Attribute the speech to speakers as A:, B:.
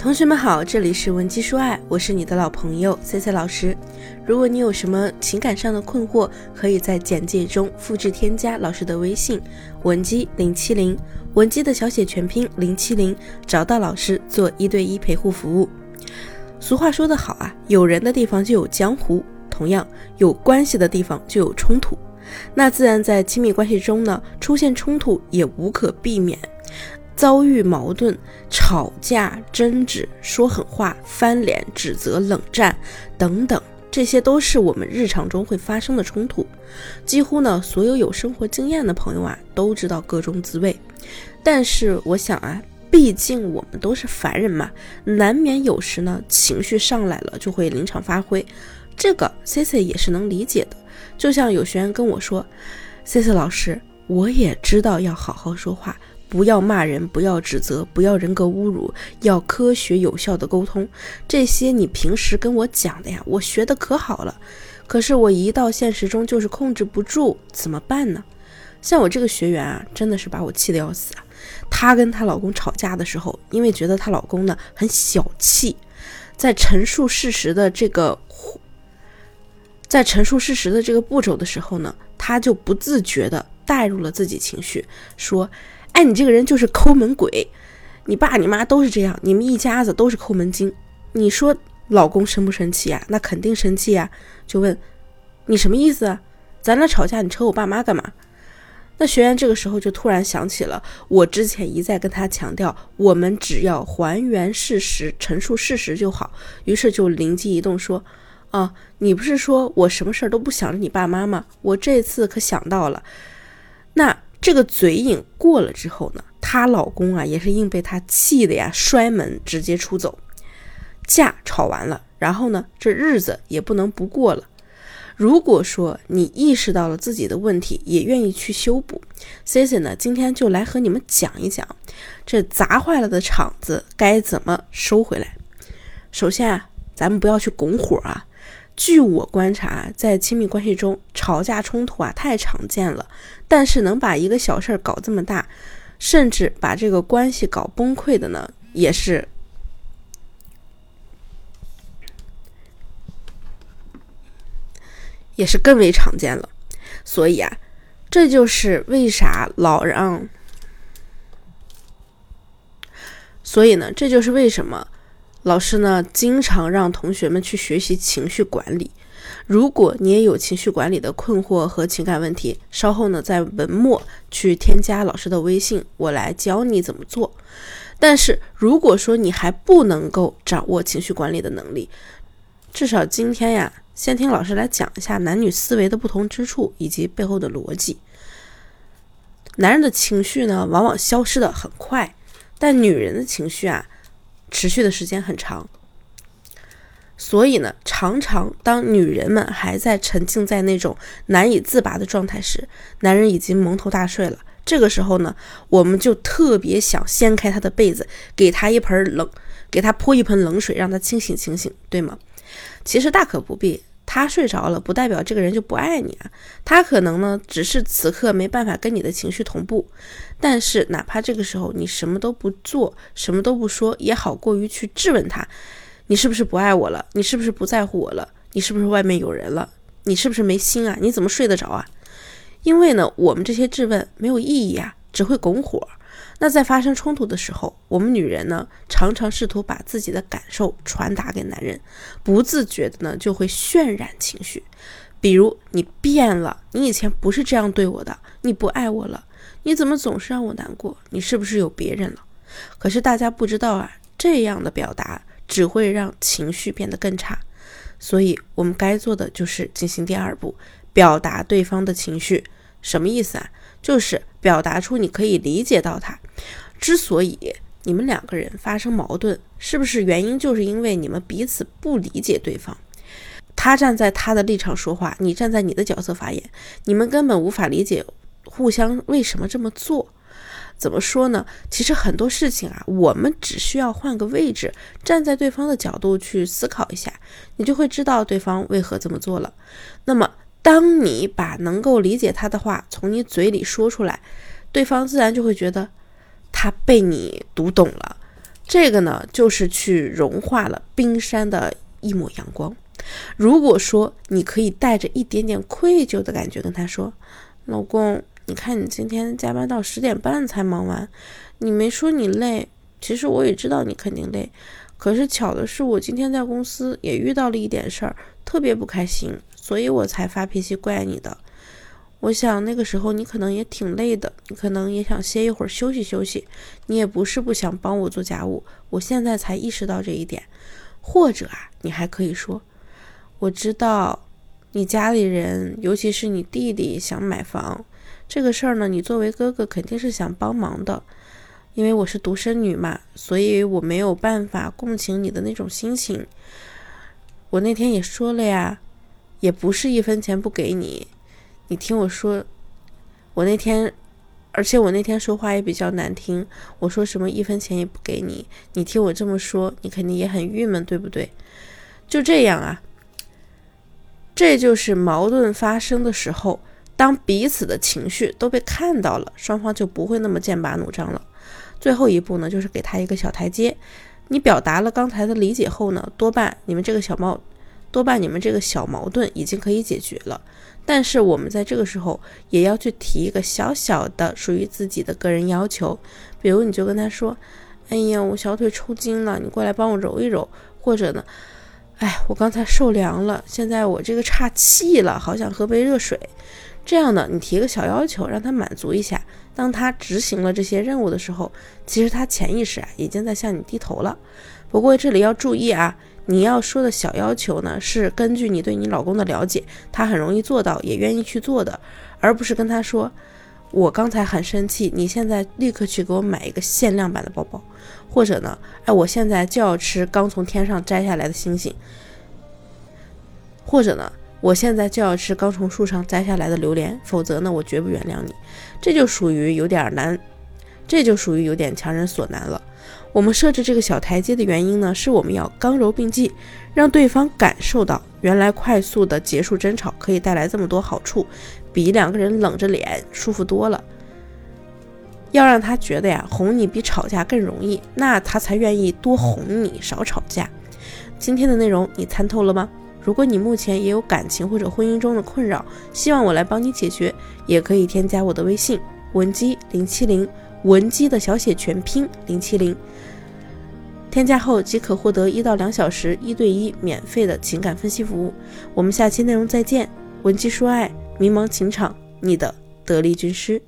A: 同学们好，这里是文姬说爱，我是你的老朋友 C C 老师。如果你有什么情感上的困惑，可以在简介中复制添加老师的微信文姬零七零，文姬的小写全拼零七零，找到老师做一对一陪护服务。俗话说得好啊，有人的地方就有江湖，同样有关系的地方就有冲突。那自然在亲密关系中呢，出现冲突也无可避免。遭遇矛盾、吵架、争执、说狠话、翻脸、指责、冷战等等，这些都是我们日常中会发生的冲突。几乎呢，所有有生活经验的朋友啊，都知道各种滋味。但是我想啊，毕竟我们都是凡人嘛，难免有时呢，情绪上来了就会临场发挥。这个 C C 也是能理解的。就像有学员跟我说：“C C 老师，我也知道要好好说话。”不要骂人，不要指责，不要人格侮辱，要科学有效的沟通。这些你平时跟我讲的呀，我学的可好了。可是我一到现实中就是控制不住，怎么办呢？像我这个学员啊，真的是把我气得要死啊！她跟她老公吵架的时候，因为觉得她老公呢很小气，在陈述事实的这个，在陈述事实的这个步骤的时候呢，她就不自觉的带入了自己情绪，说。哎，你这个人就是抠门鬼，你爸你妈都是这样，你们一家子都是抠门精。你说老公生不生气啊？那肯定生气啊！就问你什么意思啊？咱俩吵架，你扯我爸妈干嘛？那学员这个时候就突然想起了我之前一再跟他强调，我们只要还原事实，陈述事实就好。于是就灵机一动说：啊，你不是说我什么事儿都不想着你爸妈吗？我这次可想到了，这个嘴瘾过了之后呢，她老公啊也是硬被她气的呀，摔门直接出走，架吵完了，然后呢这日子也不能不过了。如果说你意识到了自己的问题，也愿意去修补，Cici 呢今天就来和你们讲一讲，这砸坏了的场子该怎么收回来。首先啊，咱们不要去拱火啊。据我观察，在亲密关系中，吵架冲突啊太常见了。但是能把一个小事儿搞这么大，甚至把这个关系搞崩溃的呢，也是，也是更为常见了。所以啊，这就是为啥老让，所以呢，这就是为什么。老师呢，经常让同学们去学习情绪管理。如果你也有情绪管理的困惑和情感问题，稍后呢，在文末去添加老师的微信，我来教你怎么做。但是如果说你还不能够掌握情绪管理的能力，至少今天呀，先听老师来讲一下男女思维的不同之处以及背后的逻辑。男人的情绪呢，往往消失的很快，但女人的情绪啊。持续的时间很长，所以呢，常常当女人们还在沉浸在那种难以自拔的状态时，男人已经蒙头大睡了。这个时候呢，我们就特别想掀开他的被子，给他一盆冷，给他泼一盆冷水，让他清醒清醒，对吗？其实大可不必。他睡着了，不代表这个人就不爱你啊。他可能呢，只是此刻没办法跟你的情绪同步。但是，哪怕这个时候你什么都不做，什么都不说，也好过于去质问他：你是不是不爱我了？你是不是不在乎我了？你是不是外面有人了？你是不是没心啊？你怎么睡得着啊？因为呢，我们这些质问没有意义啊，只会拱火。那在发生冲突的时候，我们女人呢，常常试图把自己的感受传达给男人，不自觉的呢，就会渲染情绪。比如你变了，你以前不是这样对我的，你不爱我了，你怎么总是让我难过？你是不是有别人了？可是大家不知道啊，这样的表达只会让情绪变得更差。所以我们该做的就是进行第二步，表达对方的情绪。什么意思啊？就是表达出你可以理解到他。之所以你们两个人发生矛盾，是不是原因就是因为你们彼此不理解对方？他站在他的立场说话，你站在你的角色发言，你们根本无法理解互相为什么这么做。怎么说呢？其实很多事情啊，我们只需要换个位置，站在对方的角度去思考一下，你就会知道对方为何这么做了。那么。当你把能够理解他的话从你嘴里说出来，对方自然就会觉得他被你读懂了，这个呢，就是去融化了冰山的一抹阳光。如果说你可以带着一点点愧疚的感觉跟他说：“老公，你看你今天加班到十点半才忙完，你没说你累，其实我也知道你肯定累。可是巧的是，我今天在公司也遇到了一点事儿，特别不开心，所以我才发脾气怪你的。我想那个时候你可能也挺累的，你可能也想歇一会儿休息休息，你也不是不想帮我做家务，我现在才意识到这一点。或者啊，你还可以说。”我知道，你家里人，尤其是你弟弟想买房，这个事儿呢，你作为哥哥肯定是想帮忙的。因为我是独生女嘛，所以我没有办法共情你的那种心情。我那天也说了呀，也不是一分钱不给你。你听我说，我那天，而且我那天说话也比较难听，我说什么一分钱也不给你，你听我这么说，你肯定也很郁闷，对不对？就这样啊。这就是矛盾发生的时候，当彼此的情绪都被看到了，双方就不会那么剑拔弩张了。最后一步呢，就是给他一个小台阶。你表达了刚才的理解后呢，多半你们这个小矛，多半你们这个小矛盾已经可以解决了。但是我们在这个时候也要去提一个小小的属于自己的个人要求，比如你就跟他说：“哎呀，我小腿抽筋了，你过来帮我揉一揉。”或者呢？哎，我刚才受凉了，现在我这个岔气了，好想喝杯热水。这样呢，你提个小要求，让他满足一下。当他执行了这些任务的时候，其实他潜意识啊已经在向你低头了。不过这里要注意啊，你要说的小要求呢，是根据你对你老公的了解，他很容易做到，也愿意去做的，而不是跟他说。我刚才很生气，你现在立刻去给我买一个限量版的包包，或者呢，哎，我现在就要吃刚从天上摘下来的星星，或者呢，我现在就要吃刚从树上摘下来的榴莲，否则呢，我绝不原谅你。这就属于有点难，这就属于有点强人所难了。我们设置这个小台阶的原因呢，是我们要刚柔并济，让对方感受到原来快速的结束争吵可以带来这么多好处。比两个人冷着脸舒服多了。要让他觉得呀，哄你比吵架更容易，那他才愿意多哄你，少吵架。今天的内容你参透了吗？如果你目前也有感情或者婚姻中的困扰，希望我来帮你解决，也可以添加我的微信文姬零七零，文姬的小写全拼零七零，添加后即可获得一到两小时一对一免费的情感分析服务。我们下期内容再见，文姬说爱。迷茫情场，你的得力军师。